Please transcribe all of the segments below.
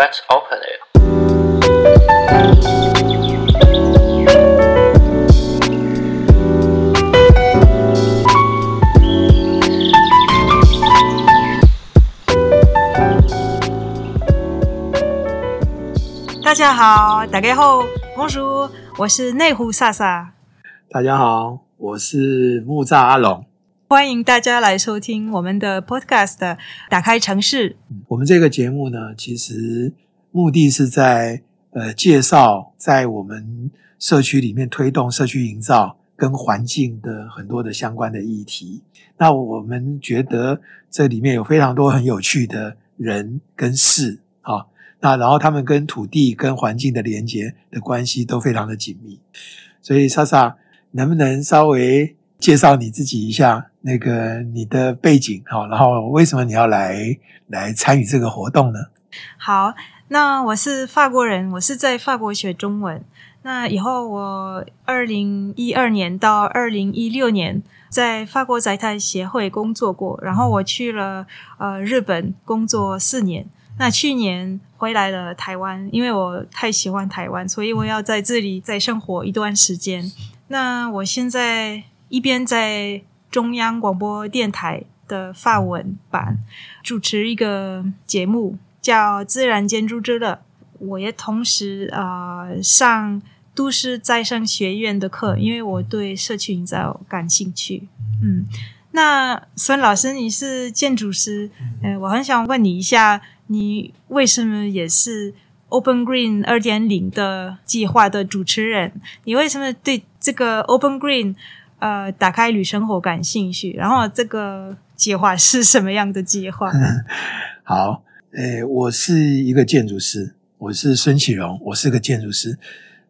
Let's open it. 大家好，大家好，公叔，我是内湖萨萨。大家好，我是木栅阿龙。欢迎大家来收听我们的 Podcast《打开城市》。我们这个节目呢，其实目的是在呃介绍在我们社区里面推动社区营造跟环境的很多的相关的议题。那我们觉得这里面有非常多很有趣的人跟事啊，那然后他们跟土地跟环境的连接的关系都非常的紧密。所以莎莎能不能稍微介绍你自己一下？那个你的背景好，然后为什么你要来来参与这个活动呢？好，那我是法国人，我是在法国学中文。那以后我二零一二年到二零一六年在法国在台协会工作过，然后我去了呃日本工作四年。那去年回来了台湾，因为我太喜欢台湾，所以我要在这里再生活一段时间。那我现在一边在中央广播电台的法文版主持一个节目，叫《自然建筑之乐》。我也同时啊、上都市再生学院的课，因为我对社区营造感兴趣。嗯，那孙老师，你是建筑师，呃，我很想问你一下，你为什么也是 Open Green 二点零的计划的主持人？你为什么对这个 Open Green？呃，打开旅生活感兴趣，然后这个计划是什么样的计划？好，诶，我是一个建筑师，我是孙启荣，我是个建筑师。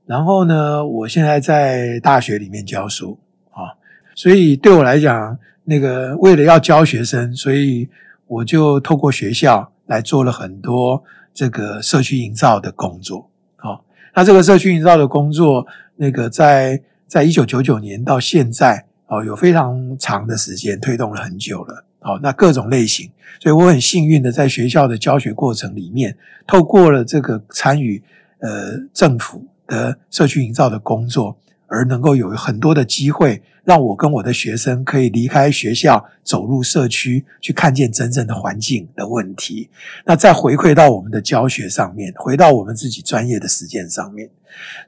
然后呢，我现在在大学里面教书啊，所以对我来讲，那个为了要教学生，所以我就透过学校来做了很多这个社区营造的工作。好，那这个社区营造的工作，那个在。在一九九九年到现在，哦，有非常长的时间推动了很久了，哦，那各种类型，所以我很幸运的在学校的教学过程里面，透过了这个参与呃政府的社区营造的工作。而能够有很多的机会，让我跟我的学生可以离开学校，走入社区，去看见真正的环境的问题。那再回馈到我们的教学上面，回到我们自己专业的实践上面。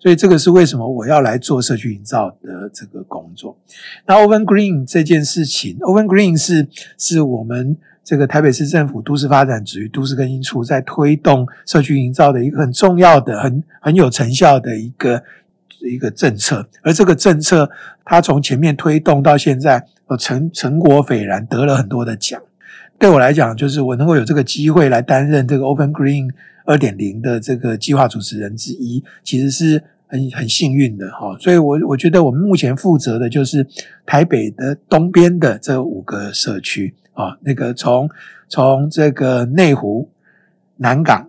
所以这个是为什么我要来做社区营造的这个工作。那 Open Green 这件事情，Open Green 是是我们这个台北市政府都市发展局都市更新处在推动社区营造的一个很重要的、很很有成效的一个。一个政策，而这个政策，它从前面推动到现在，呃，成成果斐然，得了很多的奖。对我来讲，就是我能够有这个机会来担任这个 Open Green 二点零的这个计划主持人之一，其实是很很幸运的哈。所以我我觉得我们目前负责的就是台北的东边的这五个社区啊，那个从从这个内湖、南港、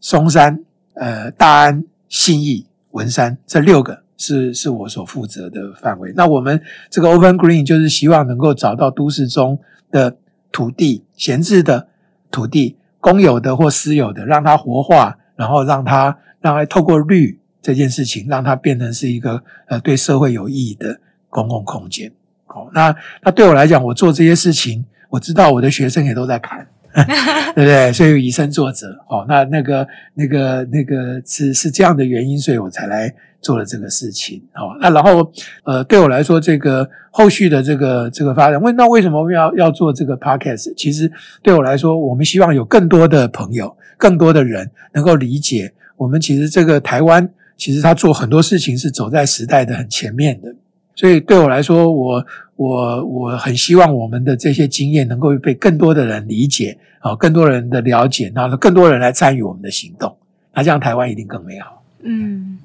松山、呃大安、信义。文山这六个是是我所负责的范围。那我们这个 Open Green 就是希望能够找到都市中的土地，闲置的土地，公有的或私有的，让它活化，然后让它让它透过绿这件事情，让它变成是一个呃对社会有意义的公共空间。好，那那对我来讲，我做这些事情，我知道我的学生也都在看。对不对？所以以身作则哦，那那个那个那个是是这样的原因，所以我才来做了这个事情哦。那然后呃，对我来说，这个后续的这个这个发展，问那为什么要要做这个 podcast？其实对我来说，我们希望有更多的朋友，更多的人能够理解我们。其实这个台湾，其实他做很多事情是走在时代的很前面的。所以对我来说，我我我很希望我们的这些经验能够被更多的人理解，啊，更多人的了解，然后更多人来参与我们的行动，那这样台湾一定更美好。嗯，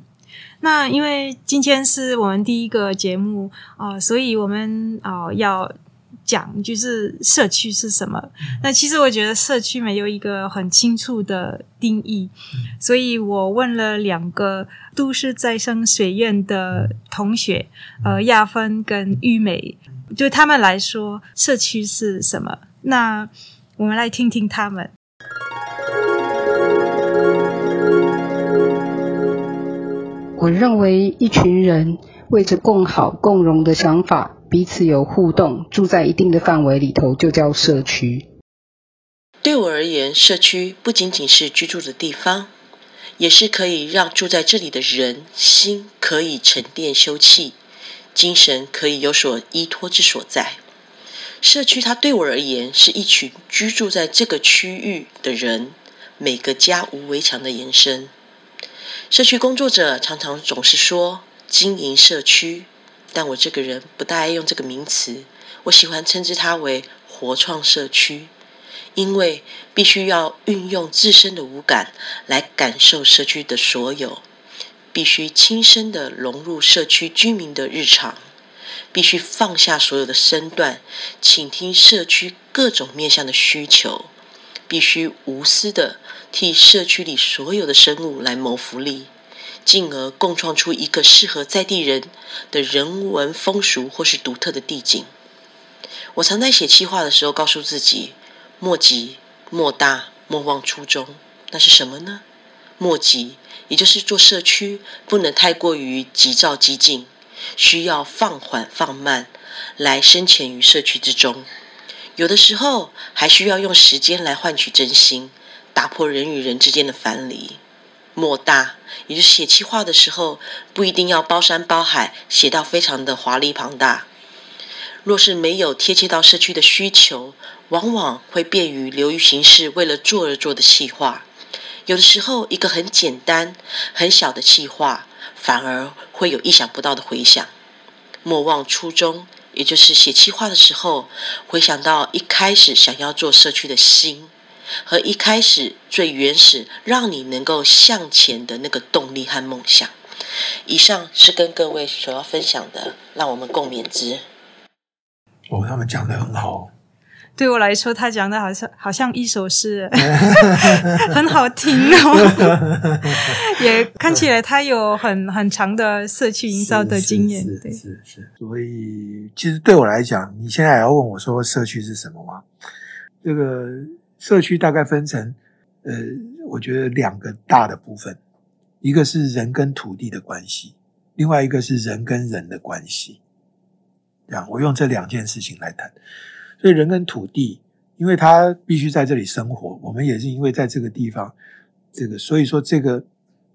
那因为今天是我们第一个节目啊，呃，所以我们啊，呃，要。讲就是社区是什么？那其实我觉得社区没有一个很清楚的定义，所以我问了两个都市再生学院的同学，呃，亚芬跟玉美，对他们来说，社区是什么？那我们来听听他们。我认为一群人为着共好共荣的想法，彼此有互动，住在一定的范围里头，就叫社区。对我而言，社区不仅仅是居住的地方，也是可以让住在这里的人心可以沉淀休憩，精神可以有所依托之所在。社区，它对我而言是一群居住在这个区域的人，每个家无围墙的延伸。社区工作者常常总是说经营社区，但我这个人不大爱用这个名词，我喜欢称之它为活创社区，因为必须要运用自身的五感来感受社区的所有，必须亲身的融入社区居民的日常，必须放下所有的身段，倾听社区各种面向的需求。必须无私地替社区里所有的生物来谋福利，进而共创出一个适合在地人的人文风俗或是独特的地景。我常在写企划的时候告诉自己：莫急莫大，莫忘初衷。那是什么呢？莫急，也就是做社区不能太过于急躁激进，需要放缓放慢，来深潜于社区之中。有的时候还需要用时间来换取真心，打破人与人之间的藩篱。莫大，也就是写企划的时候，不一定要包山包海，写到非常的华丽庞大。若是没有贴切到社区的需求，往往会便于流于形式，为了做而做的企划。有的时候，一个很简单、很小的企划，反而会有意想不到的回响。莫忘初衷。也就是写企划的时候，回想到一开始想要做社区的心，和一开始最原始让你能够向前的那个动力和梦想。以上是跟各位所要分享的，让我们共勉之。哦，他们讲的很好。对我来说，他讲的好像好像一首诗，很好听哦。也看起来他有很很长的社区营造的经验。是是，是是。所以，其实对我来讲，你现在要问我说社区是什么吗？这个社区大概分成呃，我觉得两个大的部分，一个是人跟土地的关系，另外一个是人跟人的关系。这样，我用这两件事情来谈。所以人跟土地，因为他必须在这里生活，我们也是因为在这个地方，这个所以说这个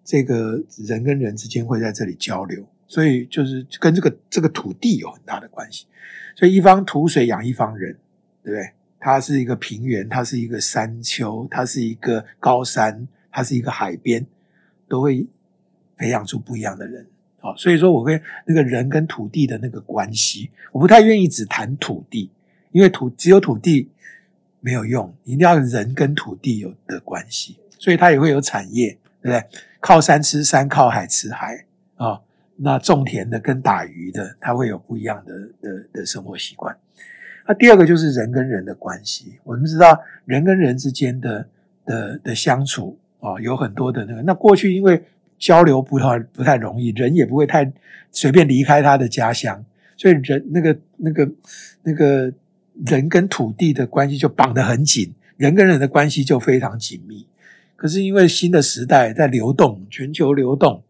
这个人跟人之间会在这里交流，所以就是跟这个这个土地有很大的关系。所以一方土水养一方人，对不对？它是一个平原，它是一个山丘，它是一个高山，它是一个海边，都会培养出不一样的人。好，所以说我会那个人跟土地的那个关系，我不太愿意只谈土地。因为土只有土地没有用，一定要人跟土地有的关系，所以它也会有产业，对不对？靠山吃山，靠海吃海啊、那种田的跟打鱼的，它会有不一样的的的生活习惯。那第二个就是人跟人的关系，我们知道人跟人之间的的的相处啊、哦，有很多的那个。那过去因为交流不太不太容易，人也不会太随便离开他的家乡，所以人那个那个那个。人跟土地的关系就绑得很紧，人跟人的关系就非常紧密。可是因为新的时代在流动，全球流动，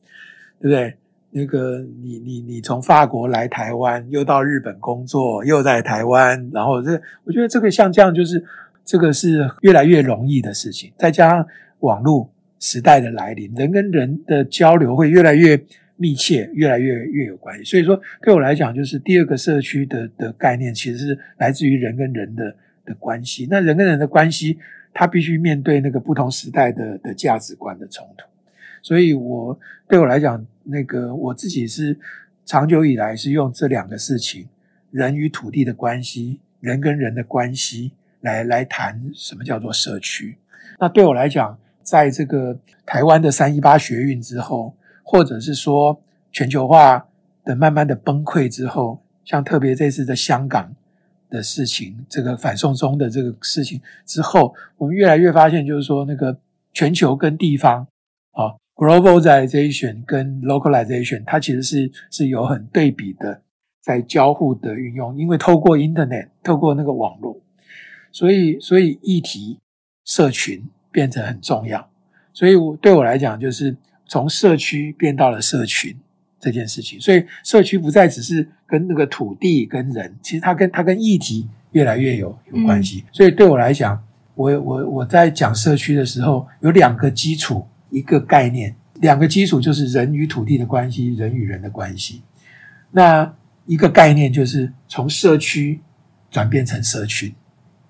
对不对？那个你你你从法国来台湾，又到日本工作，又在台湾，然后这我觉得这个像这样就是这个是越来越容易的事情。再加上网络时代的来临，人跟人的交流会越来越。密切，越来越越有关系。所以说，对我来讲，就是第二个社区的的概念，其实是来自于人跟人的的关系。那人跟人的关系，他必须面对那个不同时代的的价值观的冲突。所以我对我来讲，那个我自己是长久以来是用这两个事情：人与土地的关系，人跟人的关系，来来谈什么叫做社区。那对我来讲，在这个台湾的三一八学运之后。或者是说全球化的慢慢的崩溃之后，像特别这次的香港的事情，这个反送中的这个事情之后，我们越来越发现，就是说那个全球跟地方啊，globalization 跟 localization，它其实是是有很对比的，在交互的运用，因为透过 internet，透过那个网络，所以所以议题社群变成很重要，所以我对我来讲就是。从社区变到了社群这件事情，所以社区不再只是跟那个土地跟人，其实它跟它跟议题越来越有有关系。嗯、所以对我来讲，我我我在讲社区的时候，有两个基础，一个概念，两个基础就是人与土地的关系，人与人的关系。那一个概念就是从社区转变成社群，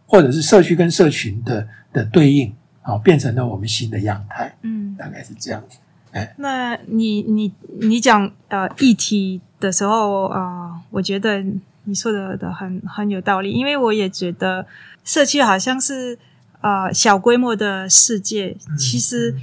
或者是社区跟社群的的对应，好，变成了我们新的样态。嗯，大概是这样子。哎，那你你你讲呃议题的时候啊，呃，我觉得你说的的很很有道理，因为我也觉得社区好像是呃小规模的世界，其实，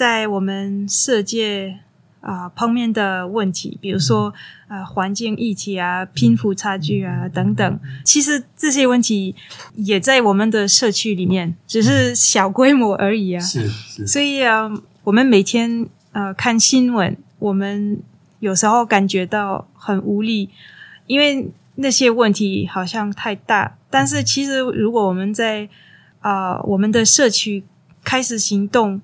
在我们世界。啊、呃，碰面的问题，比如说呃，环境议题啊，贫富差距啊等等，其实这些问题也在我们的社区里面，只是小规模而已啊。是是。所以啊，我们每天呃看新闻，我们有时候感觉到很无力，因为那些问题好像太大。但是其实，如果我们在啊、呃、我们的社区开始行动，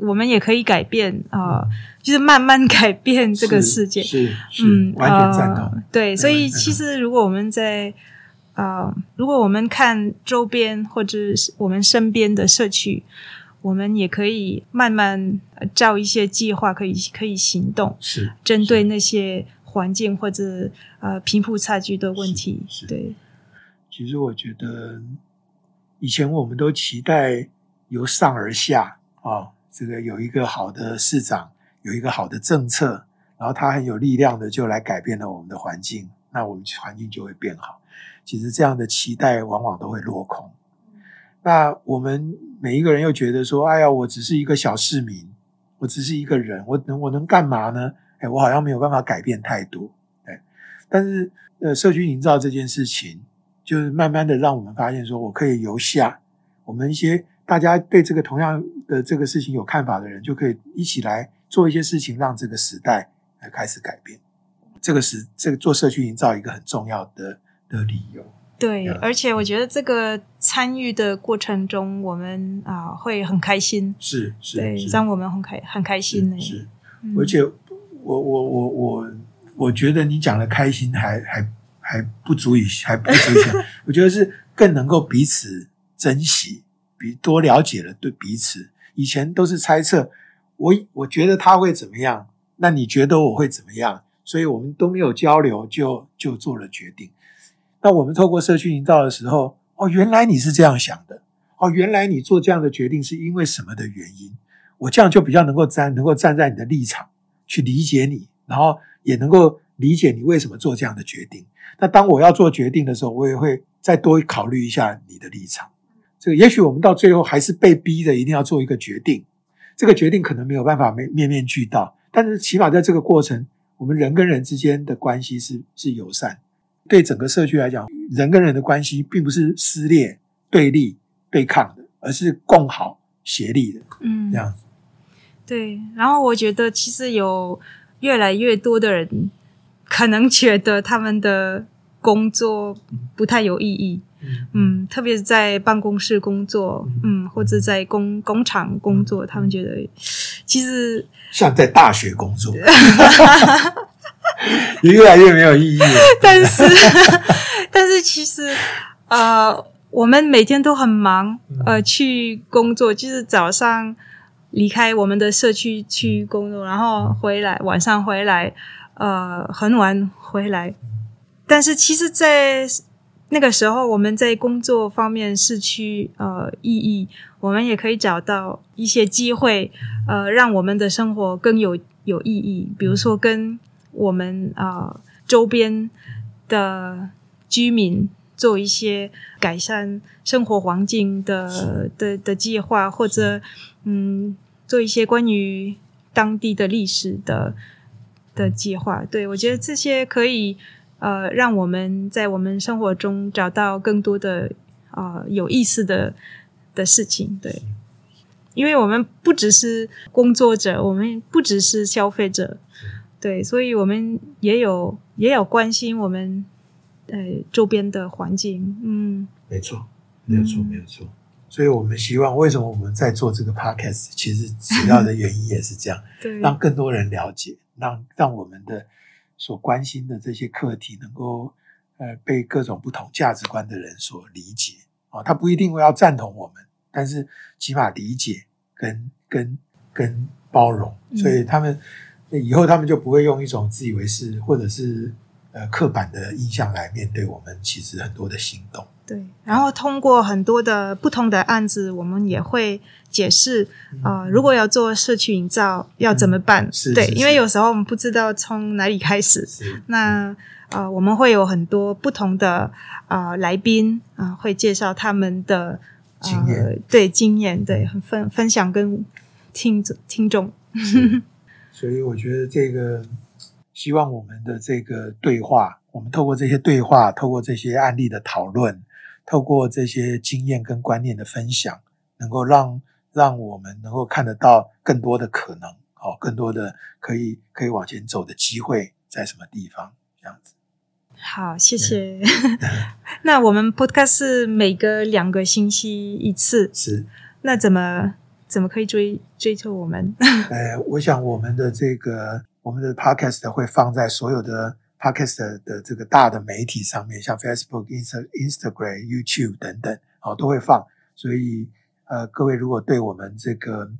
我们也可以改变啊。呃就是慢慢改变这个世界，是，是，嗯，完全赞同。呃、对，所以其实如果我们在啊、呃，如果我们看周边或者我们身边的社区，我们也可以慢慢照一些计划，可以可以行动，是针对那些环境或者呃贫富差距的问题。对。其实我觉得以前我们都期待由上而下啊、哦，这个有一个好的市长。有一个好的政策，然后他很有力量的就来改变了我们的环境，那我们环境就会变好。其实这样的期待往往都会落空。那我们每一个人又觉得说：“哎呀，我只是一个小市民，我只是一个人，我能我能干嘛呢？哎，我好像没有办法改变太多。”哎，但是呃，社区营造这件事情，就是慢慢的让我们发现说，我可以由下，我们一些大家对这个同样的这个事情有看法的人，就可以一起来。做一些事情，让这个时代来开始改变。这个是这个做社区营造一个很重要的的理由。对，而且我觉得这个参与的过程中，我们啊、呃、会很开心。是是，对，是让我们很开很开心的。是，而且我我我我我觉得你讲的开心还还还不足以还不足。我觉得是更能够彼此珍惜，比多了解了对彼此。以前都是猜测。我我觉得他会怎么样？那你觉得我会怎么样？所以我们都没有交流就，就做了决定。那我们透过社区营造的时候，哦，原来你是这样想的，哦，原来你做这样的决定是因为什么的原因？我这样就比较能够站，能够站在你的立场去理解你，然后也能够理解你为什么做这样的决定。那当我要做决定的时候，我也会再多考虑一下你的立场。这个也许我们到最后还是被逼的，一定要做一个决定。这个决定可能没有办法面面面俱到，但是起码在这个过程，我们人跟人之间的关系是是友善。对整个社区来讲，人跟人的关系并不是撕裂、对立、对抗的，而是共好、协力的。嗯，这样子。对，然后我觉得其实有越来越多的人可能觉得他们的工作不太有意义。嗯，特别是在办公室工作，嗯，或者在工工厂工作，他们觉得其实像在大学工作，也 越来越没有意义。但是，但是其实，呃，我们每天都很忙，呃，去工作，就是早上离开我们的社区去工作，然后回来，晚上回来，呃，很晚回来。但是，其实，在那个时候，我们在工作方面失去呃意义，我们也可以找到一些机会，呃，让我们的生活更有有意义。比如说，跟我们啊、呃、周边的居民做一些改善生活环境的的的计划，或者嗯，做一些关于当地的历史的的计划。对，我觉得这些可以。呃，让我们在我们生活中找到更多的啊、呃、有意思的的事情，对，因为我们不只是工作者，我们不只是消费者，对，所以我们也有也有关心我们呃周边的环境，嗯，没错，没有错，没有错，所以我们希望，为什么我们在做这个 podcast？其实主要的原因也是这样，对，让更多人了解，让让我们的所关心的这些课题能够呃被各种不同价值观的人所理解啊、哦。他不一定会要赞同我们，但是起码理解跟跟跟包容，所以他们、嗯、以后他们就不会用一种自以为是或者是呃刻板的印象来面对我们。其实很多的行动。对，然后通过很多的不同的案子，我们也会解释啊、呃，如果要做社区营造要怎么办？嗯、是，对，是是因为有时候我们不知道从哪里开始。是那啊、呃，我们会有很多不同的啊、呃、来宾啊、呃，会介绍他们的、呃、经验，对经验，对分分享跟听听众。所以我觉得这个，希望我们的这个对话，我们透过这些对话，透过这些案例的讨论。透过这些经验跟观念的分享，能够让让我们能够看得到更多的可能，哦，更多的可以可以往前走的机会在什么地方？这样子。好，谢谢。那我们 Podcast 是每个两个星期一次，是。那怎么怎么可以追追求我们？呃，我想我们的这个我们的 Podcast 会放在所有的。Podcast 的这个大的媒体上面，像 Facebook、Insta、Instagram、YouTube 等等，哦，都会放。所以，呃，各位如果对我们这个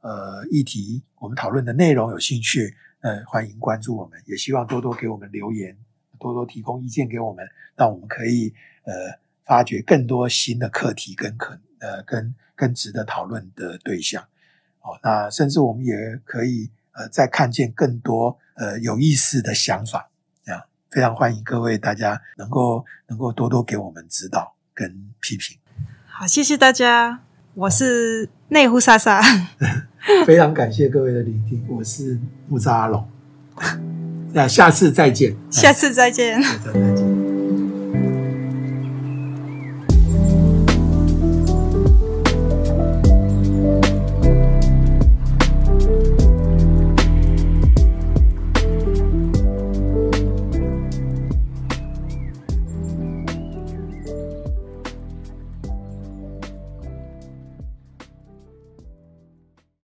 呃议题，我们讨论的内容有兴趣，呃，欢迎关注我们，也希望多多给我们留言，多多提供意见给我们，让我们可以呃发掘更多新的课题跟可呃跟更值得讨论的对象。哦，那甚至我们也可以呃再看见更多呃有意思的想法。非常欢迎各位大家能够能够多多给我们指导跟批评。好，谢谢大家，我是内湖莎莎。非常感谢各位的聆听，我是木扎阿龙。那下次再见，下次再见。下次再见。